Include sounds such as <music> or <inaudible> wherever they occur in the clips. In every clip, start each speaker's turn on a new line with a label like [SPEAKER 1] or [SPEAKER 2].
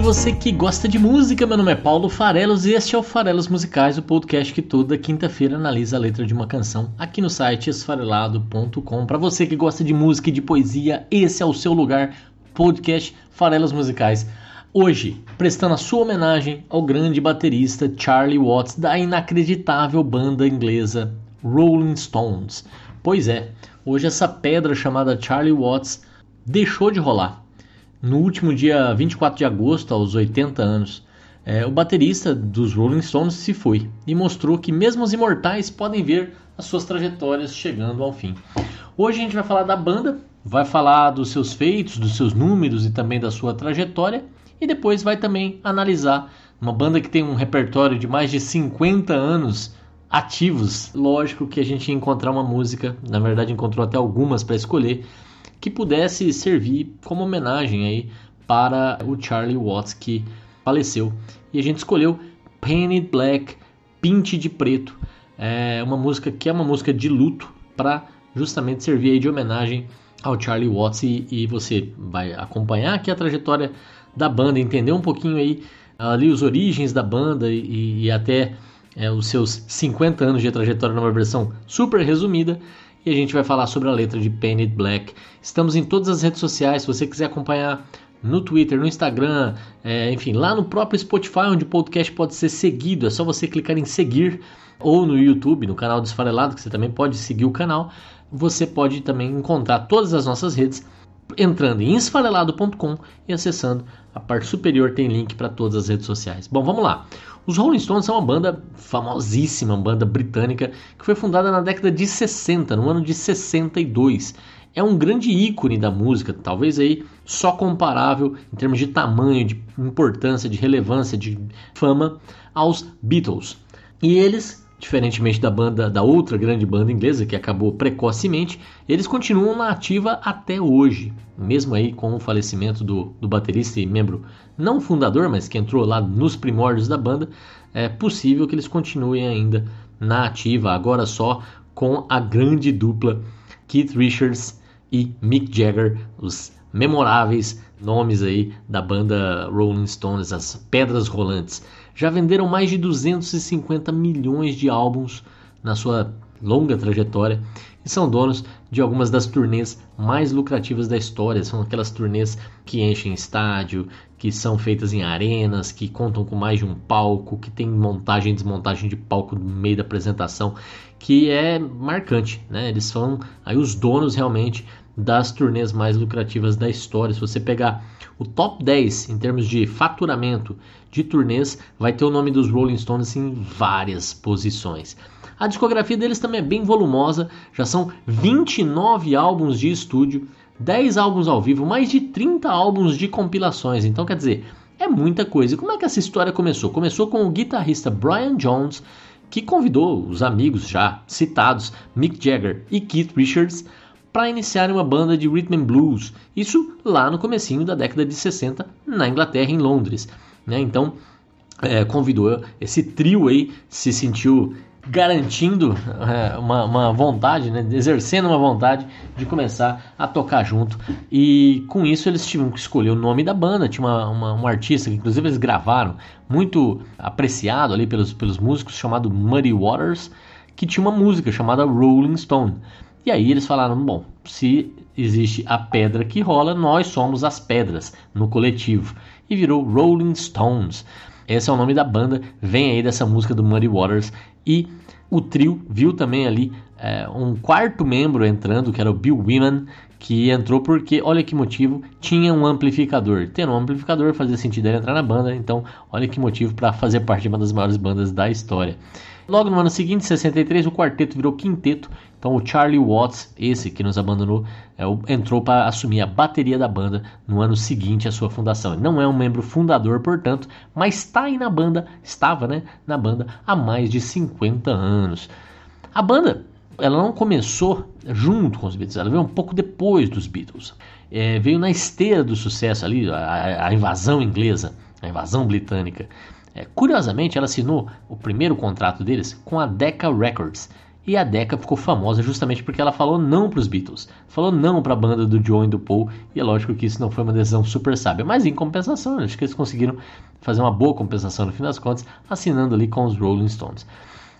[SPEAKER 1] Você que gosta de música, meu nome é Paulo Farelos e este é o Farelos Musicais, o podcast que toda quinta-feira analisa a letra de uma canção aqui no site esfarelado.com. Para você que gosta de música e de poesia, esse é o seu lugar, podcast Farelos Musicais. Hoje, prestando a sua homenagem ao grande baterista Charlie Watts da inacreditável banda inglesa Rolling Stones. Pois é, hoje essa pedra chamada Charlie Watts deixou de rolar no último dia 24 de agosto, aos 80 anos, é, o baterista dos Rolling Stones se foi e mostrou que mesmo os imortais podem ver as suas trajetórias chegando ao fim. Hoje a gente vai falar da banda, vai falar dos seus feitos, dos seus números e também da sua trajetória, e depois vai também analisar uma banda que tem um repertório de mais de 50 anos ativos. Lógico que a gente ia encontrar uma música, na verdade encontrou até algumas para escolher que pudesse servir como homenagem aí para o Charlie Watts que faleceu. E a gente escolheu Painted Black, Pinte de Preto, é uma música que é uma música de luto para justamente servir aí de homenagem ao Charlie Watts. E, e, você vai acompanhar aqui a trajetória da banda, entender um pouquinho aí ali os origens da banda e, e até é, os seus 50 anos de trajetória numa versão super resumida e a gente vai falar sobre a letra de Painted Black. Estamos em todas as redes sociais, se você quiser acompanhar no Twitter, no Instagram, é, enfim, lá no próprio Spotify, onde o podcast pode ser seguido, é só você clicar em seguir, ou no YouTube, no canal Desfarelado, que você também pode seguir o canal. Você pode também encontrar todas as nossas redes entrando em esfarelado.com e acessando a parte superior tem link para todas as redes sociais. Bom, vamos lá. Os Rolling Stones são uma banda famosíssima, uma banda britânica que foi fundada na década de 60, no ano de 62. É um grande ícone da música, talvez aí só comparável em termos de tamanho, de importância, de relevância, de fama aos Beatles. E eles Diferentemente da banda da outra grande banda inglesa que acabou precocemente, eles continuam na ativa até hoje, mesmo aí com o falecimento do, do baterista e membro não fundador, mas que entrou lá nos primórdios da banda, é possível que eles continuem ainda na ativa, agora só com a grande dupla Keith Richards e Mick Jagger, os memoráveis nomes aí da banda Rolling Stones, as pedras rolantes já venderam mais de 250 milhões de álbuns na sua longa trajetória e são donos de algumas das turnês mais lucrativas da história. São aquelas turnês que enchem estádio, que são feitas em arenas, que contam com mais de um palco, que tem montagem e desmontagem de palco no meio da apresentação, que é marcante, né? Eles são aí os donos realmente das turnês mais lucrativas da história. Se você pegar o top 10 em termos de faturamento de turnês, vai ter o nome dos Rolling Stones em várias posições. A discografia deles também é bem volumosa, já são 29 álbuns de estúdio, 10 álbuns ao vivo, mais de 30 álbuns de compilações. Então, quer dizer, é muita coisa. E como é que essa história começou? Começou com o guitarrista Brian Jones, que convidou os amigos já citados Mick Jagger e Keith Richards para iniciar uma banda de rhythm and blues. Isso lá no comecinho da década de 60 na Inglaterra, em Londres. Né? Então é, convidou esse trio aí, se sentiu garantindo é, uma, uma, vontade, né? exercendo uma vontade de começar a tocar junto. E com isso eles tiveram que escolher o nome da banda. Tinha uma, uma, um artista que inclusive eles gravaram, muito apreciado ali pelos, pelos músicos, chamado Muddy Waters, que tinha uma música chamada Rolling Stone. E aí eles falaram: bom, se existe a pedra que rola, nós somos as pedras no coletivo. E virou Rolling Stones. Esse é o nome da banda, vem aí dessa música do Muddy Waters. E o trio viu também ali é, um quarto membro entrando, que era o Bill Wyman, que entrou porque, olha que motivo, tinha um amplificador. Ter um amplificador fazia sentido ele entrar na banda, então olha que motivo para fazer parte de uma das maiores bandas da história. Logo no ano seguinte, 63, o quarteto virou quinteto. Então o Charlie Watts, esse que nos abandonou, é, entrou para assumir a bateria da banda no ano seguinte à sua fundação. Ele não é um membro fundador, portanto, mas está aí na banda, estava né, na banda há mais de 50 anos. A banda ela não começou junto com os Beatles, ela veio um pouco depois dos Beatles. É, veio na esteira do sucesso ali, a, a invasão inglesa, a invasão britânica. É, curiosamente, ela assinou o primeiro contrato deles com a Decca Records. E a Decca ficou famosa justamente porque ela falou não para os Beatles, falou não para a banda do John e do Paul, e é lógico que isso não foi uma decisão super sábia, mas em compensação, acho que eles conseguiram fazer uma boa compensação no fim das contas, assinando ali com os Rolling Stones.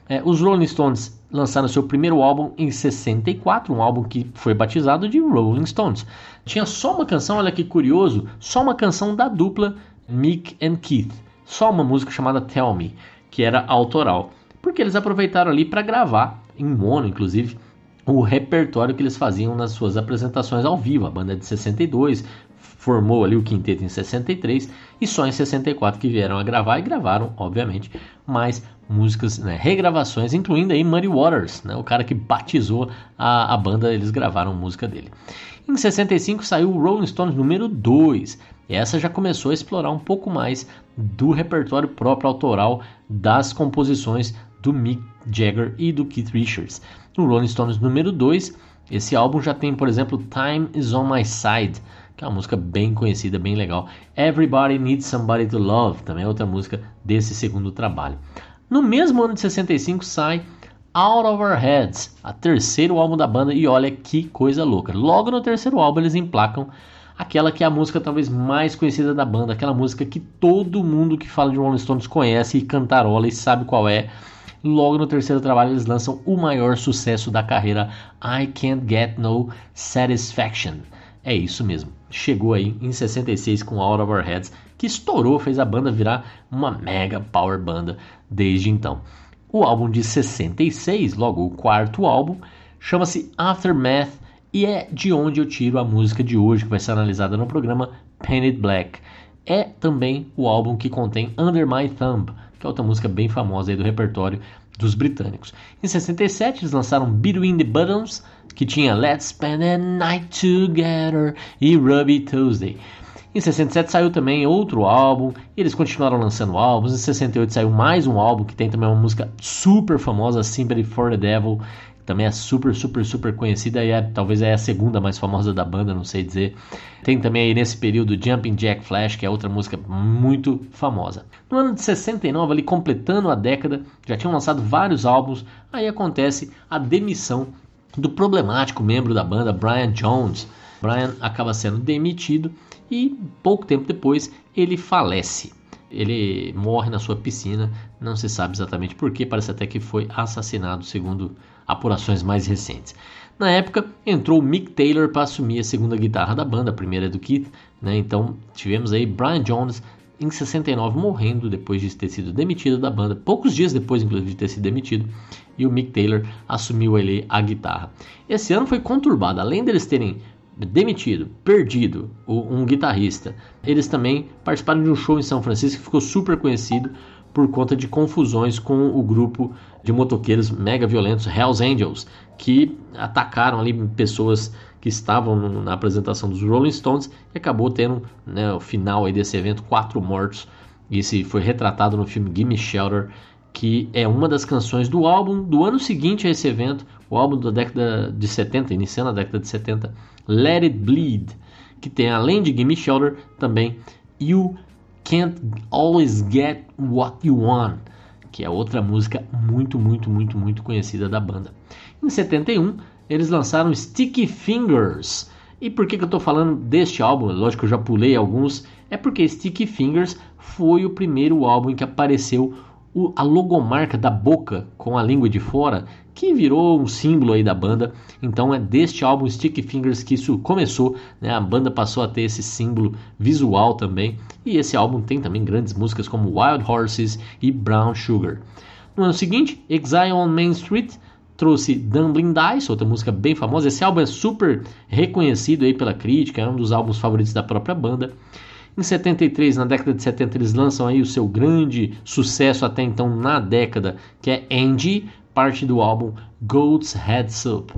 [SPEAKER 1] É, os Rolling Stones lançaram seu primeiro álbum em 64, um álbum que foi batizado de Rolling Stones. Tinha só uma canção, olha que curioso, só uma canção da dupla Mick and Keith só uma música chamada Tell Me, que era autoral. Porque eles aproveitaram ali para gravar, em mono inclusive, o repertório que eles faziam nas suas apresentações ao vivo. A banda é de 62 formou ali o quinteto em 63 e só em 64 que vieram a gravar e gravaram, obviamente, mais músicas, né, regravações, incluindo aí Muddy Waters, né, o cara que batizou a, a banda, eles gravaram música dele. Em 65 saiu o Rolling Stones número 2. Essa já começou a explorar um pouco mais do repertório próprio autoral das composições do Mick Jagger e do Keith Richards. No Rolling Stones número 2, esse álbum já tem, por exemplo, Time Is On My Side, que é uma música bem conhecida, bem legal. Everybody Needs Somebody to Love, também é outra música desse segundo trabalho. No mesmo ano de 65 sai Out of Our Heads, a terceiro álbum da banda, e olha que coisa louca. Logo no terceiro álbum eles emplacam aquela que é a música talvez mais conhecida da banda, aquela música que todo mundo que fala de Rolling Stones conhece e cantarola e sabe qual é. Logo no terceiro trabalho eles lançam o maior sucesso da carreira, I Can't Get No Satisfaction. É isso mesmo. Chegou aí em 66 com Out of Our Heads, que estourou, fez a banda virar uma mega power banda desde então. O álbum de 66, logo o quarto álbum, chama-se Aftermath e é de onde eu tiro a música de hoje que vai ser analisada no programa Painted Black. É também o álbum que contém Under My Thumb, que é outra música bem famosa aí do repertório dos britânicos. Em 67 eles lançaram Between the Buttons, que tinha Let's Spend a Night Together e Ruby Tuesday. Em 67 saiu também outro álbum, eles continuaram lançando álbuns. Em 68 saiu mais um álbum que tem também uma música super famosa, Sympathy for the Devil, também é super, super, super conhecida e é, talvez é a segunda mais famosa da banda, não sei dizer. Tem também aí nesse período Jumping Jack Flash, que é outra música muito famosa. No ano de 69, ali completando a década, já tinham lançado vários álbuns, aí acontece a demissão do problemático membro da banda, Brian Jones. Brian acaba sendo demitido e pouco tempo depois ele falece. Ele morre na sua piscina, não se sabe exatamente porquê, parece até que foi assassinado, segundo apurações mais recentes. Na época, entrou o Mick Taylor para assumir a segunda guitarra da banda, a primeira é do Keith, né? Então, tivemos aí Brian Jones em 69 morrendo depois de ter sido demitido da banda, poucos dias depois inclusive de ter sido demitido, e o Mick Taylor assumiu ali a guitarra. Esse ano foi conturbado, além deles terem demitido, perdido um guitarrista, eles também participaram de um show em São Francisco que ficou super conhecido por conta de confusões com o grupo de motoqueiros mega violentos Hells Angels, que atacaram ali pessoas que estavam na apresentação dos Rolling Stones e acabou tendo né, o final aí desse evento quatro mortos. Isso foi retratado no filme Gimme Shelter, que é uma das canções do álbum do ano seguinte a esse evento, o álbum da década de 70, iniciando a década de 70, Let It Bleed, que tem além de Gimme Shelter também You Can't Always Get What You Want, que é outra música muito, muito, muito, muito conhecida da banda. Em 71, eles lançaram Sticky Fingers. E por que, que eu estou falando deste álbum? Lógico que eu já pulei alguns. É porque Sticky Fingers foi o primeiro álbum em que apareceu o, a logomarca da boca com a língua de fora, que virou um símbolo aí da banda. Então é deste álbum Sticky Fingers que isso começou, né? A banda passou a ter esse símbolo visual também. E esse álbum tem também grandes músicas como Wild Horses e Brown Sugar. No ano seguinte, Exile on Main Street trouxe Dumbling Dice, outra música bem famosa. Esse álbum é super reconhecido aí pela crítica, é um dos álbuns favoritos da própria banda. Em Em 73, na década de 70, eles lançam aí o seu grande sucesso até então na década, que é Angie, parte do álbum Goat's Head Soup.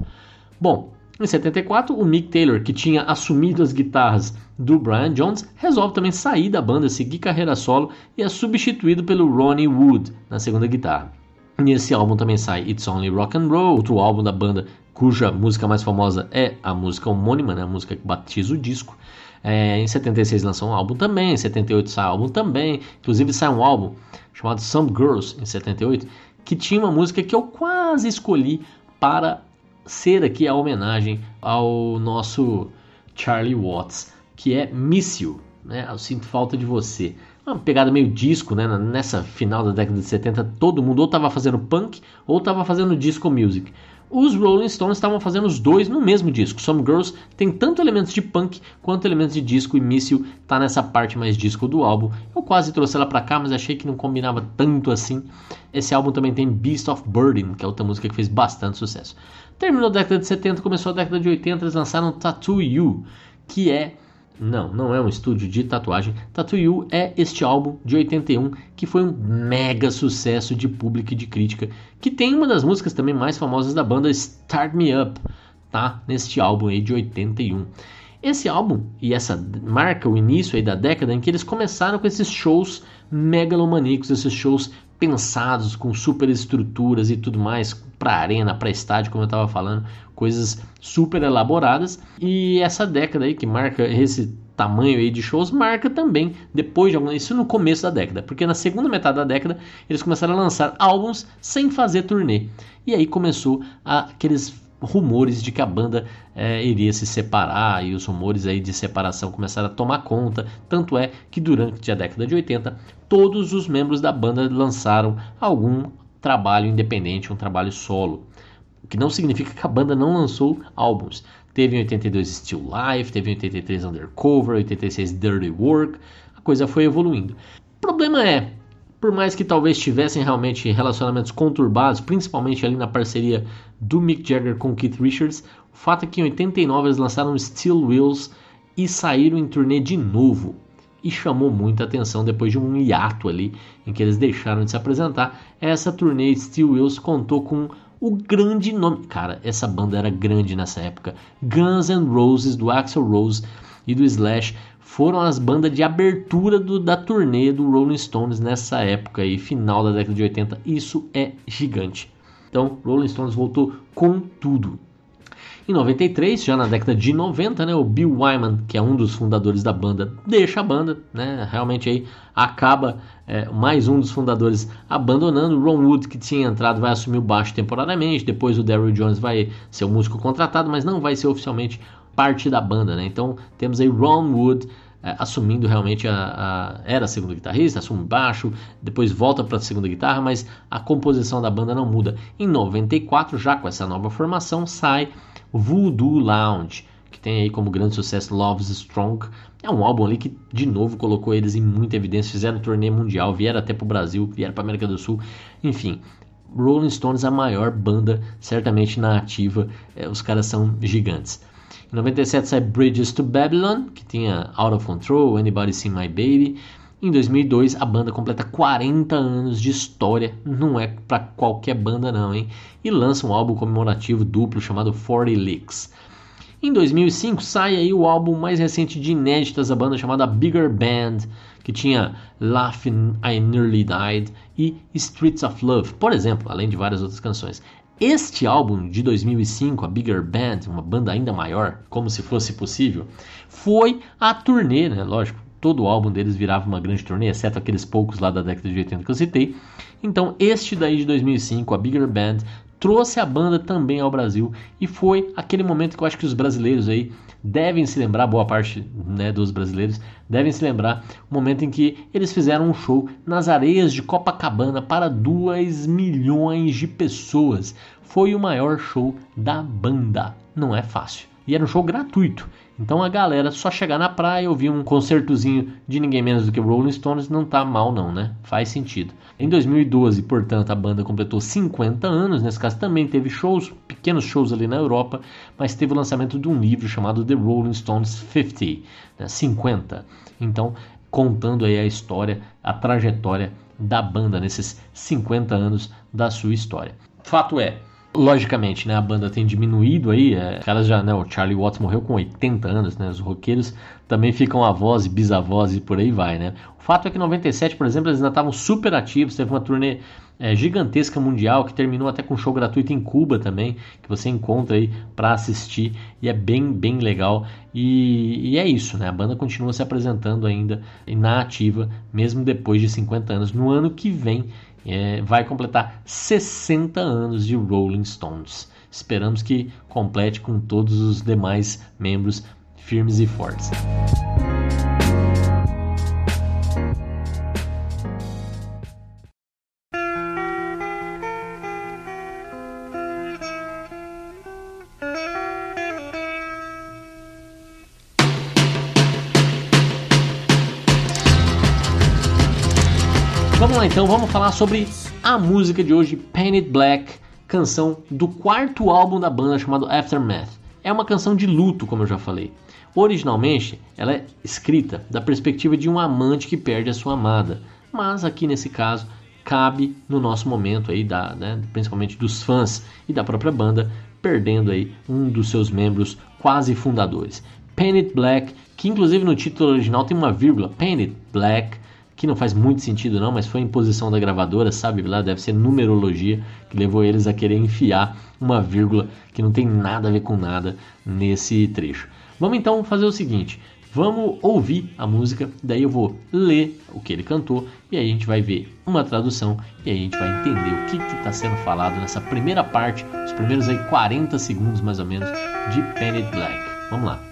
[SPEAKER 1] Bom, em 74, o Mick Taylor, que tinha assumido as guitarras do Brian Jones, resolve também sair da banda, seguir carreira solo e é substituído pelo Ronnie Wood na segunda guitarra. Nesse álbum também sai It's Only Rock and Roll, outro álbum da banda cuja música mais famosa é a música homônima, né, a música que batiza o disco. É, em 76 lançou um álbum também, em 78 sai um álbum também, inclusive sai um álbum chamado Some Girls em 78, que tinha uma música que eu quase escolhi para ser aqui a homenagem ao nosso Charlie Watts, que é Miss You, né? Eu sinto falta de você. Uma pegada meio disco, né? Nessa final da década de 70, todo mundo ou estava fazendo punk ou estava fazendo disco music. Os Rolling Stones estavam fazendo os dois no mesmo disco. Some Girls tem tanto elementos de punk quanto elementos de disco e Missile tá nessa parte mais disco do álbum. Eu quase trouxe ela para cá, mas achei que não combinava tanto assim. Esse álbum também tem Beast of Burden, que é outra música que fez bastante sucesso. Terminou a década de 70, começou a década de 80, eles lançaram Tattoo You, que é não, não é um estúdio de tatuagem. Tattoo You é este álbum de 81 que foi um mega sucesso de público e de crítica, que tem uma das músicas também mais famosas da banda, Start Me Up, tá? Neste álbum aí de 81. Esse álbum e essa marca o início aí da década em que eles começaram com esses shows megalomaníacos, esses shows pensados com super estruturas e tudo mais para arena, para estádio, como eu estava falando, coisas super elaboradas. E essa década aí que marca esse tamanho aí de shows marca também depois de isso no começo da década, porque na segunda metade da década eles começaram a lançar álbuns sem fazer turnê. E aí começou aqueles rumores de que a banda é, iria se separar e os rumores aí de separação começaram a tomar conta. Tanto é que durante a década de 80 todos os membros da banda lançaram algum trabalho independente, um trabalho solo. O que não significa que a banda não lançou álbuns. Teve em 82 Still Life, teve em 83 Undercover, 86 Dirty Work, a coisa foi evoluindo. O problema é, por mais que talvez tivessem realmente relacionamentos conturbados, principalmente ali na parceria do Mick Jagger com Keith Richards, o fato é que em 89 eles lançaram Steel Wheels e saíram em turnê de novo e chamou muita atenção depois de um hiato ali em que eles deixaram de se apresentar. Essa turnê Steel Wheels contou com o grande nome. Cara, essa banda era grande nessa época. Guns N' Roses, do Axel Rose e do Slash foram as bandas de abertura do, da turnê do Rolling Stones nessa época aí, final da década de 80. Isso é gigante. Então, Rolling Stones voltou com tudo. Em 93, já na década de 90, né, o Bill Wyman, que é um dos fundadores da banda, deixa a banda, né, realmente aí acaba é, mais um dos fundadores abandonando. Ron Wood, que tinha entrado, vai assumir o baixo temporariamente. Depois o Daryl Jones vai ser o músico contratado, mas não vai ser oficialmente parte da banda. Né? Então temos aí Ron Wood assumindo realmente a, a, era a segunda guitarrista, assume baixo, depois volta para a segunda guitarra, mas a composição da banda não muda. Em 94, já com essa nova formação, sai Voodoo Lounge, que tem aí como grande sucesso Love's Strong. É um álbum ali que de novo colocou eles em muita evidência, fizeram turnê mundial, vieram até para o Brasil, vieram para América do Sul, enfim. Rolling Stones é a maior banda certamente na ativa, é, os caras são gigantes. Em 97 sai Bridges to Babylon, que tinha Out of Control, Anybody See My Baby. Em 2002 a banda completa 40 anos de história, não é para qualquer banda não, hein? E lança um álbum comemorativo duplo chamado 40 Licks. Em 2005 sai aí o álbum mais recente de inéditas da banda chamada Bigger Band, que tinha Laughing I Nearly Died e Streets of Love, por exemplo, além de várias outras canções. Este álbum de 2005, a Bigger Band, uma banda ainda maior, como se fosse possível, foi a turnê, né? Lógico, todo o álbum deles virava uma grande turnê, exceto aqueles poucos lá da década de 80 que eu citei. Então, este daí de 2005, a Bigger Band, trouxe a banda também ao Brasil e foi aquele momento que eu acho que os brasileiros aí devem se lembrar, boa parte né, dos brasileiros devem se lembrar, o momento em que eles fizeram um show nas areias de Copacabana para 2 milhões de pessoas. Foi o maior show da banda. Não é fácil. E era um show gratuito. Então a galera só chegar na praia, ouvir um concertozinho de ninguém menos do que Rolling Stones não tá mal não, né? Faz sentido. Em 2012, portanto, a banda completou 50 anos, nesse caso também teve shows, pequenos shows ali na Europa, mas teve o lançamento de um livro chamado The Rolling Stones 50, né? 50. Então, contando aí a história, a trajetória da banda nesses 50 anos da sua história. Fato é, Logicamente, né, a banda tem diminuído aí, é, caras já, né, o Charlie Watts morreu com 80 anos, né, os roqueiros também ficam avós e bisavós e por aí vai, né. O fato é que em 97, por exemplo, eles ainda estavam super ativos, teve uma turnê é, gigantesca mundial que terminou até com show gratuito em Cuba também, que você encontra aí para assistir e é bem, bem legal. E, e, é isso, né, a banda continua se apresentando ainda na ativa, mesmo depois de 50 anos. No ano que vem, é, vai completar 60 anos de Rolling Stones. Esperamos que complete com todos os demais membros firmes e fortes. Vamos lá então, vamos falar sobre a música de hoje, Painted Black, canção do quarto álbum da banda chamado Aftermath. É uma canção de luto, como eu já falei. Originalmente, ela é escrita da perspectiva de um amante que perde a sua amada, mas aqui nesse caso cabe no nosso momento aí da, né, principalmente dos fãs e da própria banda perdendo aí um dos seus membros quase fundadores. Painted Black, que inclusive no título original tem uma vírgula, Painted Black, que não faz muito sentido não, mas foi imposição da gravadora, sabe? Lá deve ser numerologia que levou eles a querer enfiar uma vírgula que não tem nada a ver com nada nesse trecho. Vamos então fazer o seguinte, vamos ouvir a música, daí eu vou ler o que ele cantou e aí a gente vai ver uma tradução e aí a gente vai entender o que está sendo falado nessa primeira parte, os primeiros aí 40 segundos mais ou menos de Painted Black. Vamos lá.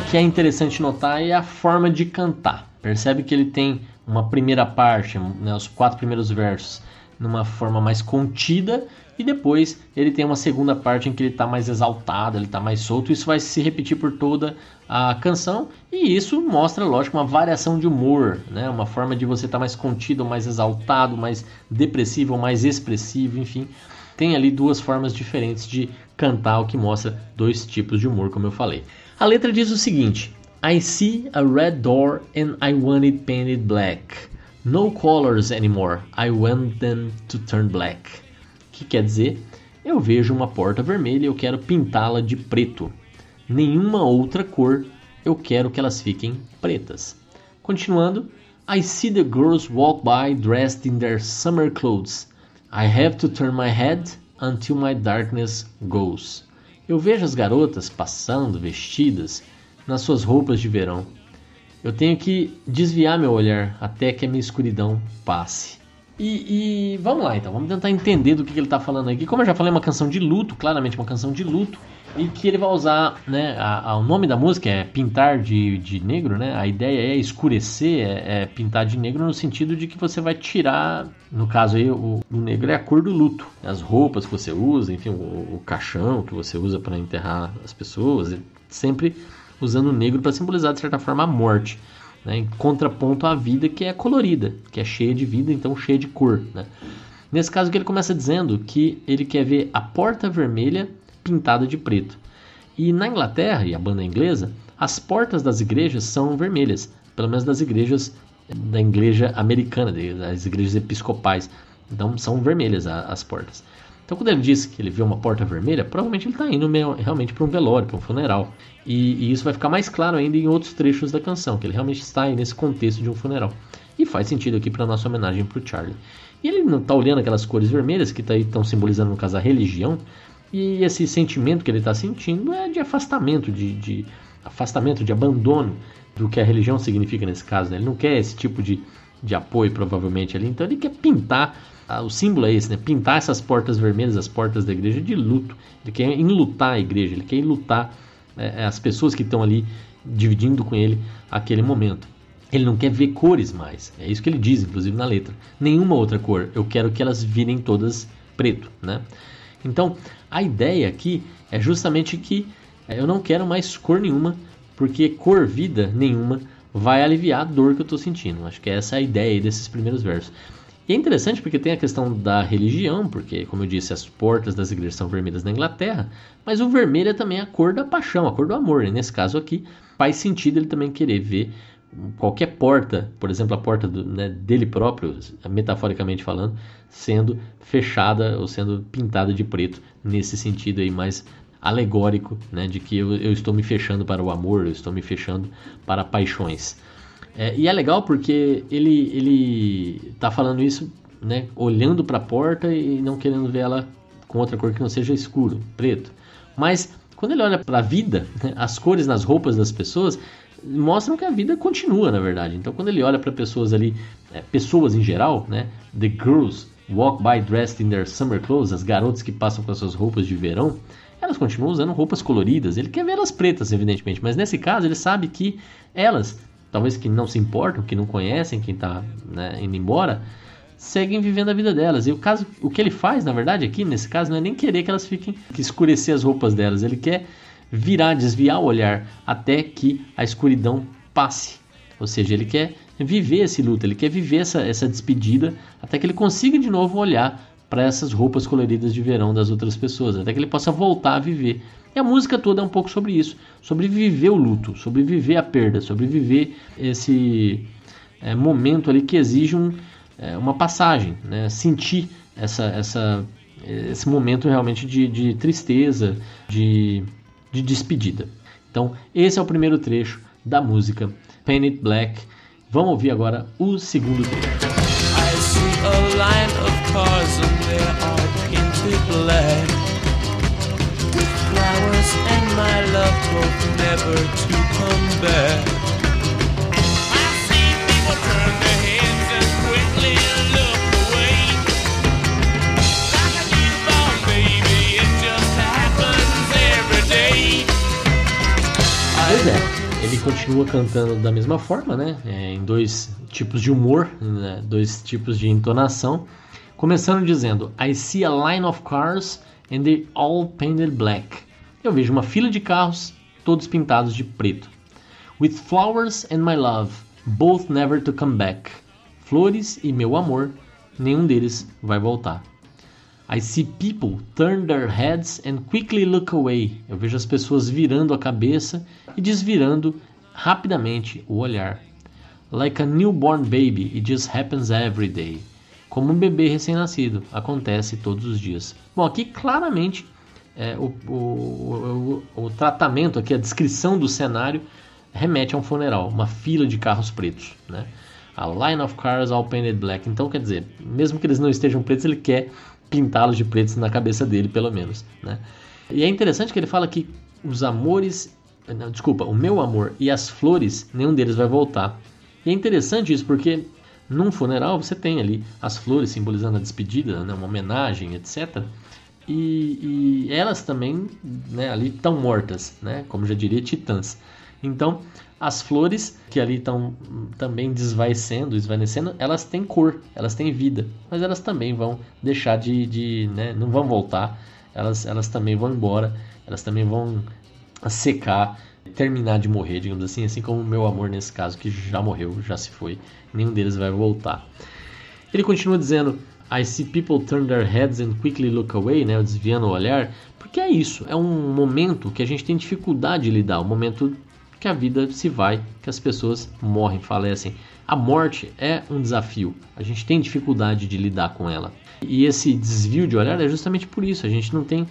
[SPEAKER 1] Que é interessante notar é a forma de cantar. Percebe que ele tem uma primeira parte, né, os quatro primeiros versos, numa forma mais contida e depois ele tem uma segunda parte em que ele está mais exaltado, ele está mais solto. Isso vai se repetir por toda a canção e isso mostra, lógico, uma variação de humor, né? uma forma de você estar tá mais contido, mais exaltado, mais depressivo, mais expressivo, enfim. Tem ali duas formas diferentes de cantar, o que mostra dois tipos de humor, como eu falei. A letra diz o seguinte: I see a red door and I want it painted black. No colors anymore, I want them to turn black. Que quer dizer, eu vejo uma porta vermelha e eu quero pintá-la de preto. Nenhuma outra cor, eu quero que elas fiquem pretas. Continuando, I see the girls walk by dressed in their summer clothes. I have to turn my head until my darkness goes. Eu vejo as garotas passando vestidas nas suas roupas de verão. Eu tenho que desviar meu olhar até que a minha escuridão passe. E, e vamos lá então, vamos tentar entender do que, que ele está falando aqui. Como eu já falei, é uma canção de luto, claramente uma canção de luto e que ele vai usar, né, a, a, o nome da música é pintar de, de negro, né, a ideia é escurecer, é, é, pintar de negro no sentido de que você vai tirar, no caso aí, o, o negro é a cor do luto, as roupas que você usa, enfim, o, o caixão que você usa para enterrar as pessoas, sempre usando o negro para simbolizar de certa forma a morte, né, em contraponto à vida que é colorida, que é cheia de vida, então cheia de cor, né. Nesse caso que ele começa dizendo que ele quer ver a porta vermelha pintada de preto. E na Inglaterra, e a banda é inglesa, as portas das igrejas são vermelhas, pelo menos das igrejas da igreja americana, das igrejas episcopais. Então são vermelhas as portas. Então quando ele diz que ele vê uma porta vermelha, provavelmente ele está indo realmente para um velório, para um funeral. E, e, isso vai ficar mais claro ainda em outros trechos da canção, que ele realmente está aí nesse contexto de um funeral. E faz sentido aqui para a nossa homenagem para o Charlie. E ele não está olhando aquelas cores vermelhas que tá estão simbolizando no caso a religião, E esse sentimento que ele está sentindo é de afastamento, de, de, afastamento, de abandono do que a religião significa nesse caso. Né? Ele não quer esse tipo de, de apoio, provavelmente, ali. Então ele quer pintar, o símbolo é esse, né? Pintar essas portas vermelhas, as portas da igreja, de luto. Ele quer enlutar a igreja, ele quer enlutar é, as pessoas que estão ali dividindo com ele aquele momento. Ele não quer ver cores mais. É isso que ele diz, inclusive na letra. Nenhuma outra cor. Eu quero que elas virem todas preto, né? Então, a ideia aqui é justamente que é, eu não quero mais cor nenhuma, porque cor vida nenhuma vai aliviar a dor que eu estou sentindo. Acho que essa é a ideia desses primeiros versos. E é interessante porque tem a questão da religião, porque, como eu disse, as portas das igrejas são vermelhas na Inglaterra, mas o vermelho é também a cor da paixão, a cor do amor. E nesse caso aqui, faz sentido ele também querer ver qualquer porta, por exemplo, a porta do, né, dele próprio, metaforicamente falando, sendo fechada ou sendo pintada de preto, nesse sentido aí mais alegórico, né, de que eu, eu estou me fechando para o amor, eu estou me fechando para paixões. É, e é legal porque ele ele está falando isso, né, olhando para a porta e não querendo ver ela com outra cor que não seja escuro, preto. Mas quando ele olha para a vida, né, as cores nas roupas das pessoas, mostram que a vida continua, na verdade. Então, quando ele olha para pessoas ali, é, pessoas em geral, né? The girls walk by dressed in their summer clothes, as garotas que passam com as suas roupas de verão, elas continuam usando roupas coloridas. Ele quer ver elas pretas, evidentemente, mas nesse caso ele sabe que elas, talvez que não se importam, que não conhecem quem está né, indo embora, seguem vivendo a vida delas. E o caso, o que ele faz, na verdade, aqui nesse caso, não é nem querer que elas fiquem, que escurecer as roupas delas. Ele quer virar, desviar o olhar até que a escuridão passe. Ou seja, ele quer viver esse luto, ele quer viver essa, essa despedida até que ele consiga de novo olhar para essas roupas coloridas de verão das outras pessoas, até que ele possa voltar a viver. E a música toda é um pouco sobre isso, sobre viver o luto, sobre viver a perda, sobre viver esse é, momento ali que exige um, é, uma passagem, né? sentir essa, essa, esse momento realmente de, de tristeza, de de despedida. Então, esse é o primeiro trecho da música Painted Black. Vamos ouvir agora o segundo trecho. I see a line of cars and they are painted black Flowers and my love hope never to come back Pois é, ele continua cantando da mesma forma, né? É, em dois tipos de humor, né? dois tipos de entonação. Começando dizendo: I see a line of cars and they all painted black. Eu vejo uma fila de carros, todos pintados de preto. With flowers and my love, both never to come back. Flores e meu amor, nenhum deles vai voltar. I see people turn their heads and quickly look away. Eu vejo as pessoas virando a cabeça e desvirando rapidamente o olhar. Like a newborn baby, it just happens every day. Como um bebê recém-nascido, acontece todos os dias. Bom, aqui claramente é, o, o, o, o tratamento aqui, a descrição do cenário remete a um funeral, uma fila de carros pretos, né? A line of cars all painted black. Então, quer dizer, mesmo que eles não estejam pretos, ele quer pintá-los de pretos na cabeça dele, pelo menos. Né? E é interessante que ele fala que os amores. Não, desculpa, o meu amor e as flores, nenhum deles vai voltar. E é interessante isso porque num funeral você tem ali as flores simbolizando a despedida, né, uma homenagem, etc. E, e elas também né, ali estão mortas, né, como já diria, titãs. Então as flores, que ali estão também desvaecendo, esvanecendo, elas têm cor, elas têm vida, mas elas também vão deixar de. de né, não vão voltar, elas, elas também vão embora, elas também vão secar, terminar de morrer, digamos assim, assim como o meu amor nesse caso, que já morreu, já se foi, nenhum deles vai voltar. Ele continua dizendo. I see people turn their heads and quickly look away, né, desviando o olhar, porque é isso, é um momento que a gente tem dificuldade de lidar, um momento que a vida se vai, que as pessoas morrem, falecem. A morte é um desafio, a gente tem dificuldade de lidar com ela. E esse desvio de olhar é justamente por isso, a gente não tem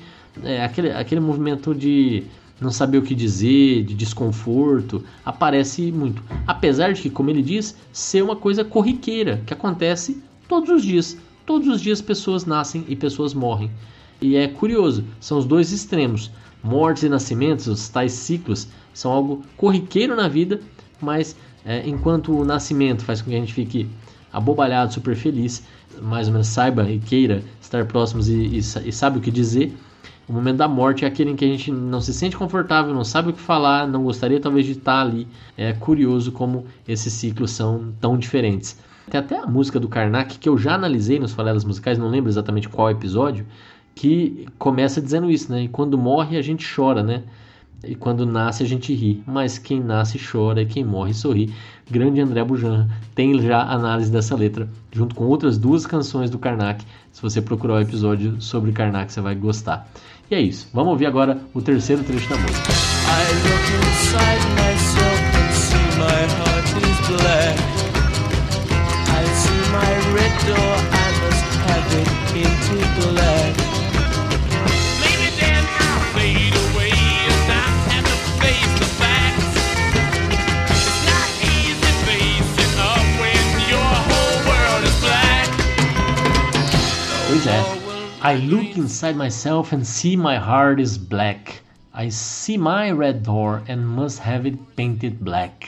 [SPEAKER 1] é, aquele, aquele movimento de não saber o que dizer, de desconforto, aparece muito. Apesar de que, como ele diz, ser uma coisa corriqueira, que acontece todos os dias. Todos os dias pessoas nascem e pessoas morrem. E é curioso, são os dois extremos. Mortes e nascimentos, os tais ciclos, são algo corriqueiro na vida, mas é, enquanto o nascimento faz com que a gente fique abobalhado, super feliz, mais ou menos saiba e queira estar próximos e, e, e sabe o que dizer, o momento da morte é aquele em que a gente não se sente confortável, não sabe o que falar, não gostaria talvez de estar ali. É curioso como esses ciclos são tão diferentes. Tem até a música do Karnak que eu já analisei nos falelas musicais, não lembro exatamente qual episódio, que começa dizendo isso, né? E quando morre a gente chora, né? E quando nasce a gente ri, mas quem nasce chora e quem morre sorri. Grande André Bujan tem já análise dessa letra, junto com outras duas canções do Karnak. Se você procurar o episódio sobre Karnak, você vai gostar. E é isso. Vamos ouvir agora o terceiro trecho da música. I look inside myself and see my heart is black. I see my red door, I must have it into black. I look inside myself and see my heart is black. I see my red door and must have it painted black.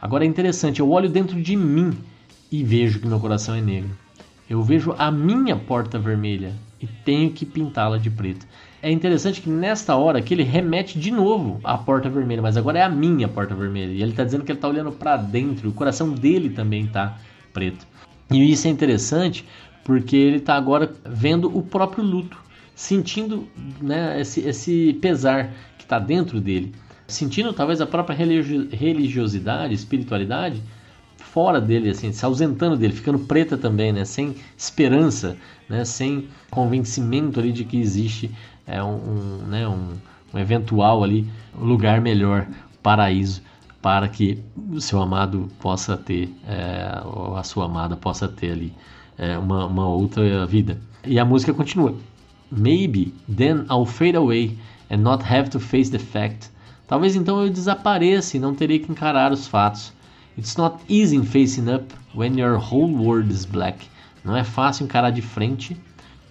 [SPEAKER 1] Agora é interessante, eu olho dentro de mim e vejo que meu coração é negro. Eu vejo a minha porta vermelha e tenho que pintá-la de preto. É interessante que nesta hora que ele remete de novo à porta vermelha, mas agora é a minha porta vermelha. E ele está dizendo que ele está olhando para dentro, o coração dele também está preto. E isso é interessante porque ele está agora vendo o próprio luto, sentindo né, esse, esse pesar que está dentro dele, sentindo talvez a própria religiosidade, espiritualidade fora dele, assim, se ausentando dele, ficando preta também, né, sem esperança, né, sem convencimento ali de que existe é, um, um, né, um, um eventual ali lugar melhor, paraíso para que o seu amado possa ter, é, ou a sua amada possa ter ali é, uma, uma outra vida. E a música continua. Maybe then I'll fade away and not have to face the fact. Talvez então eu desapareça e não terei que encarar os fatos. It's not easy facing up when your whole world is black. Não é fácil encarar de frente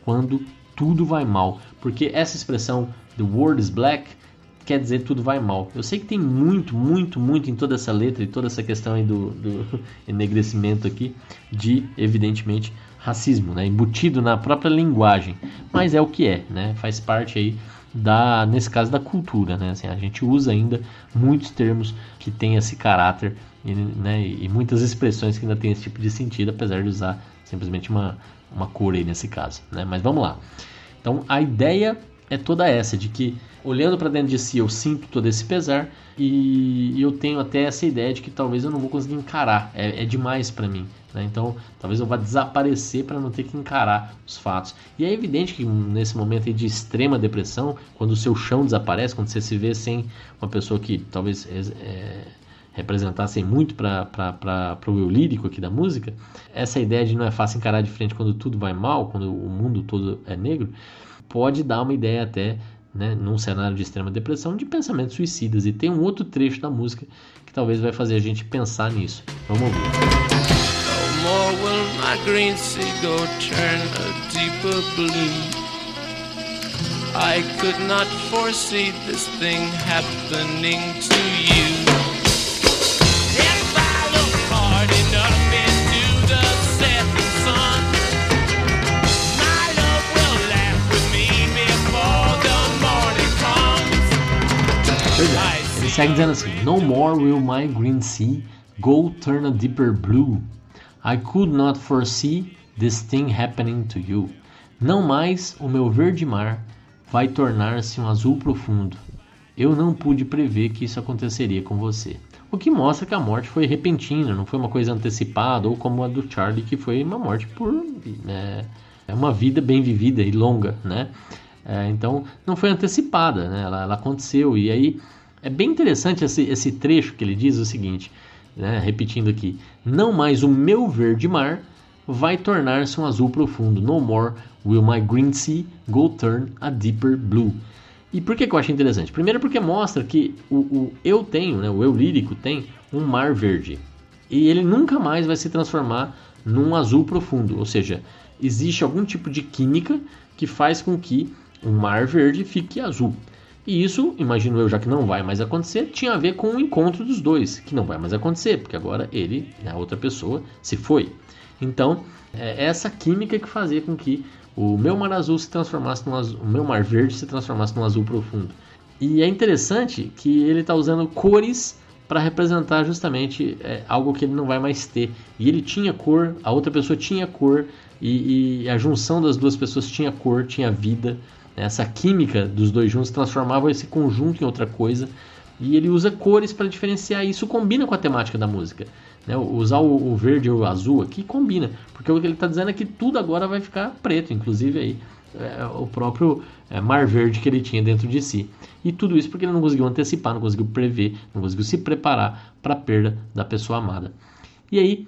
[SPEAKER 1] quando tudo vai mal. Porque essa expressão the world is black quer dizer tudo vai mal. Eu sei que tem muito, muito, muito em toda essa letra e toda essa questão aí do, do <laughs> enegrecimento aqui de, evidentemente, racismo, né? embutido na própria linguagem, mas é o que é, né? faz parte aí da, nesse caso da cultura, né? Assim, a gente usa ainda muitos termos que têm esse caráter e, né, e muitas expressões que ainda têm esse tipo de sentido, apesar de usar simplesmente uma, uma cor aí nesse caso, né? Mas vamos lá. Então a ideia é toda essa de que olhando para dentro de si eu sinto todo esse pesar e eu tenho até essa ideia de que talvez eu não vou conseguir encarar, é, é demais para mim. Né? Então talvez eu vá desaparecer para não ter que encarar os fatos. E é evidente que nesse momento de extrema depressão, quando o seu chão desaparece, quando você se vê sem uma pessoa que talvez é, representassem muito para o lírico aqui da música, essa ideia de não é fácil encarar de frente quando tudo vai mal, quando o mundo todo é negro, pode dar uma ideia até né, num cenário de extrema depressão, de pensamentos suicidas. E tem um outro trecho da música que talvez vai fazer a gente pensar nisso. Vamos ouvir. No more will my green seagull turn a deeper blue. I could not foresee this thing happening to you. Ele segue dizendo assim: No more will my green sea go turn a deeper blue. I could not foresee this thing happening to you. Não mais o meu verde mar vai tornar-se um azul profundo. Eu não pude prever que isso aconteceria com você. O que mostra que a morte foi repentina, não foi uma coisa antecipada, ou como a do Charlie, que foi uma morte por é, uma vida bem vivida e longa, né? É, então não foi antecipada, né? ela, ela, aconteceu. E aí é bem interessante esse, esse trecho que ele diz o seguinte, né? repetindo aqui: Não mais o meu verde mar vai tornar-se um azul profundo. No more will my green sea go turn a deeper blue. E por que, que eu acho interessante? Primeiro porque mostra que o, o eu tenho, né, o eu lírico tem um mar verde. E ele nunca mais vai se transformar num azul profundo. Ou seja, existe algum tipo de química que faz com que um mar verde fique azul. E isso, imagino eu, já que não vai mais acontecer, tinha a ver com o encontro dos dois, que não vai mais acontecer, porque agora ele, né, a outra pessoa, se foi. Então, é essa química que fazia com que o meu mar azul se transformasse num azul, o meu mar verde se transformasse num azul profundo. E é interessante que ele está usando cores para representar justamente é, algo que ele não vai mais ter. E ele tinha cor, a outra pessoa tinha cor, e, e a junção das duas pessoas tinha cor, tinha vida. Essa química dos dois juntos transformava esse conjunto em outra coisa. E ele usa cores para diferenciar. Isso combina com a temática da música. Né? Usar o, o verde ou o azul aqui combina. Porque o que ele está dizendo é que tudo agora vai ficar preto. Inclusive aí é, o próprio é, mar verde que ele tinha dentro de si. E tudo isso porque ele não conseguiu antecipar, não conseguiu prever, não conseguiu se preparar para a perda da pessoa amada. E aí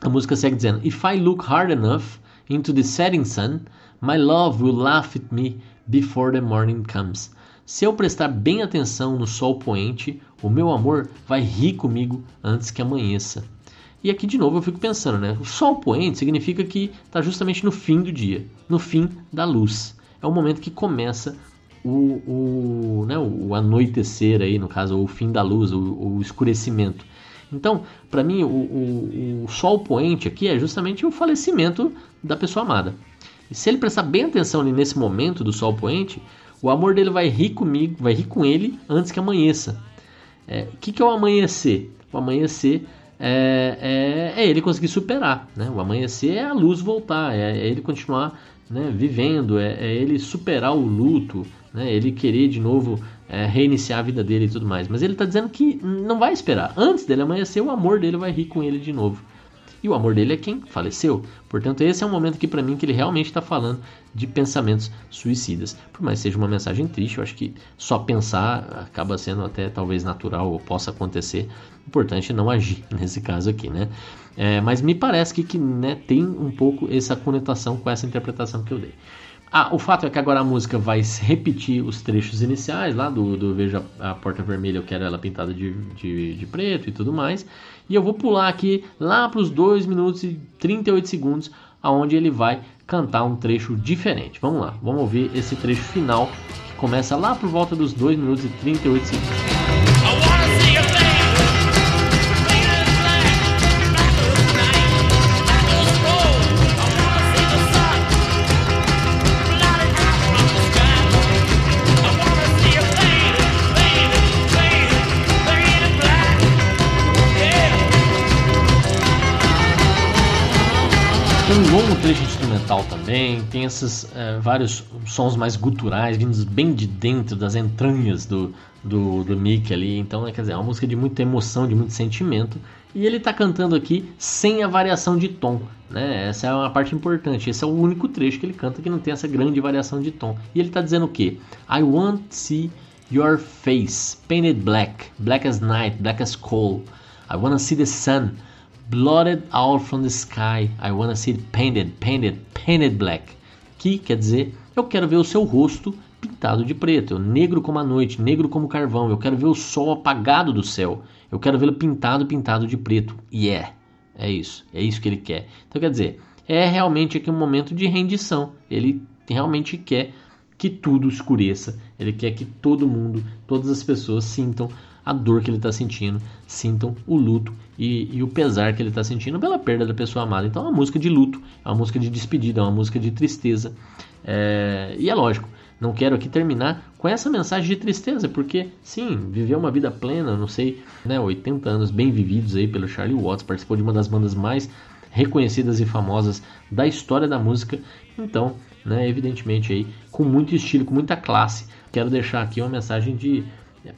[SPEAKER 1] a música segue dizendo: If I look hard enough into the setting sun, my love will laugh at me before the morning comes. Se eu prestar bem atenção no sol poente, o meu amor vai rir comigo antes que amanheça. E aqui de novo eu fico pensando, né? O sol poente significa que está justamente no fim do dia, no fim da luz. É o momento que começa o, o, né, o anoitecer aí, no caso, o fim da luz, o, o escurecimento. Então, para mim, o, o, o, sol poente aqui é justamente o falecimento da pessoa amada. E se ele prestar bem atenção nesse momento do sol poente, o amor dele vai rir comigo, vai rir com ele antes que amanheça. É, o que, que é o amanhecer? O amanhecer é, é, é, ele conseguir superar. Né? O amanhecer é a luz voltar, é, é ele continuar né, vivendo, é, é, ele superar o luto, né, ele querer de novo é, reiniciar a vida dele e tudo mais. Mas ele está dizendo que não vai esperar. Antes dele amanhecer, o amor dele vai rir com ele de novo. E o amor dele é quem faleceu. Portanto, esse é um momento que para mim que ele realmente está falando de pensamentos suicidas. Por mais que seja uma mensagem triste, eu acho que só pensar acaba sendo até talvez natural ou possa acontecer. Importante não agir <laughs> nesse caso aqui, né? É, mas me parece que, que né, tem um pouco essa conotação com essa interpretação que eu dei. Ah, o fato é que agora a música vai repetir os trechos iniciais lá do, do Veja a Porta Vermelha, eu quero ela pintada de, de, de preto e tudo mais. E eu vou pular aqui lá para os 2 minutos e 38 segundos, aonde ele vai cantar um trecho diferente. Vamos lá, vamos ouvir esse trecho final que começa lá por volta dos 2 minutos e 38 segundos. Um trecho instrumental também, tem esses é, vários sons mais guturais, vindos bem de dentro das entranhas do, do, do Mick ali. Então, é, quer dizer, é uma música de muita emoção, de muito sentimento. E ele está cantando aqui sem a variação de tom, né? Essa é uma parte importante. Esse é o único trecho que ele canta que não tem essa grande variação de tom. E ele está dizendo o quê? I want to see your face painted black, black as night, black as coal. I want to see the sun Blotted out from the sky, I wanna see it painted, painted, painted black. Que quer dizer, eu quero ver o seu rosto pintado de preto, negro como a noite, negro como carvão. Eu quero ver o sol apagado do céu. Eu quero vê-lo pintado, pintado de preto. E yeah, é, é isso, é isso que ele quer. Então quer dizer, é realmente aqui um momento de rendição. Ele realmente quer que tudo escureça. Ele quer que todo mundo, todas as pessoas sintam a dor que ele está sentindo, sintam o luto e, e o pesar que ele está sentindo pela perda da pessoa amada. Então é uma música de luto, é uma música de despedida, é uma música de tristeza. É... E é lógico, não quero aqui terminar com essa mensagem de tristeza, porque sim, viveu uma vida plena, não sei, né, 80 anos bem vividos aí pelo Charlie Watts, participou de uma das bandas mais reconhecidas e famosas da história da música. Então, né, evidentemente aí com muito estilo, com muita classe, quero deixar aqui uma mensagem de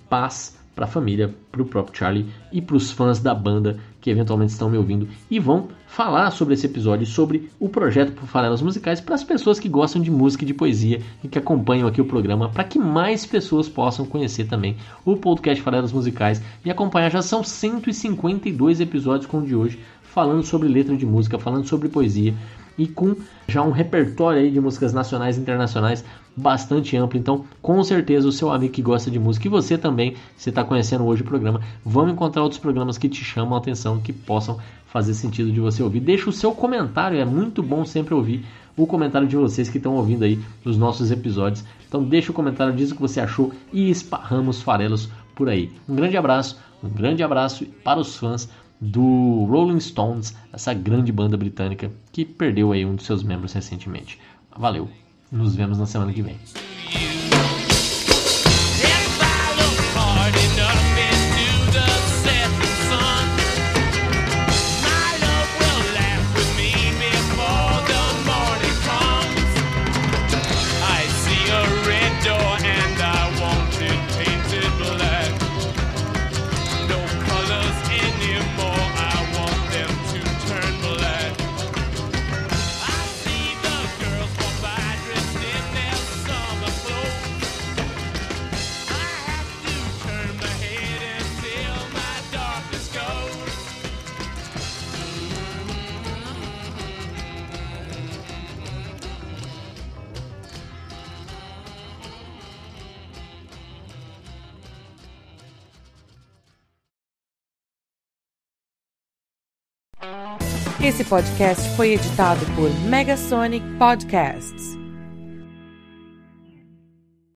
[SPEAKER 1] paz para a família, para o próprio Charlie e para os fãs da banda que eventualmente estão me ouvindo e vão falar sobre esse episódio, sobre o projeto por Farelas Musicais para as pessoas que gostam de música e de poesia e que acompanham aqui o programa, para que mais pessoas possam conhecer também o podcast Farelas Musicais e acompanhar. Já são 152 episódios com o de hoje, falando sobre letra de música, falando sobre poesia e com já um repertório aí de músicas nacionais e internacionais bastante amplo. Então, com certeza, o seu amigo que gosta de música e você também, se está conhecendo hoje o programa, vão encontrar outros programas que te chamam a atenção, que possam fazer sentido de você ouvir. Deixa o seu comentário, é muito bom sempre ouvir o comentário de vocês que estão ouvindo aí nos nossos episódios.
[SPEAKER 2] Então deixa o comentário, diz o que você achou e esparramos farelos por aí. Um grande abraço, um grande abraço para os fãs do Rolling Stones, essa grande banda britânica que perdeu aí um dos seus membros recentemente. Valeu. Nos vemos na semana que vem.
[SPEAKER 3] Esse podcast foi editado por Megasonic Podcast.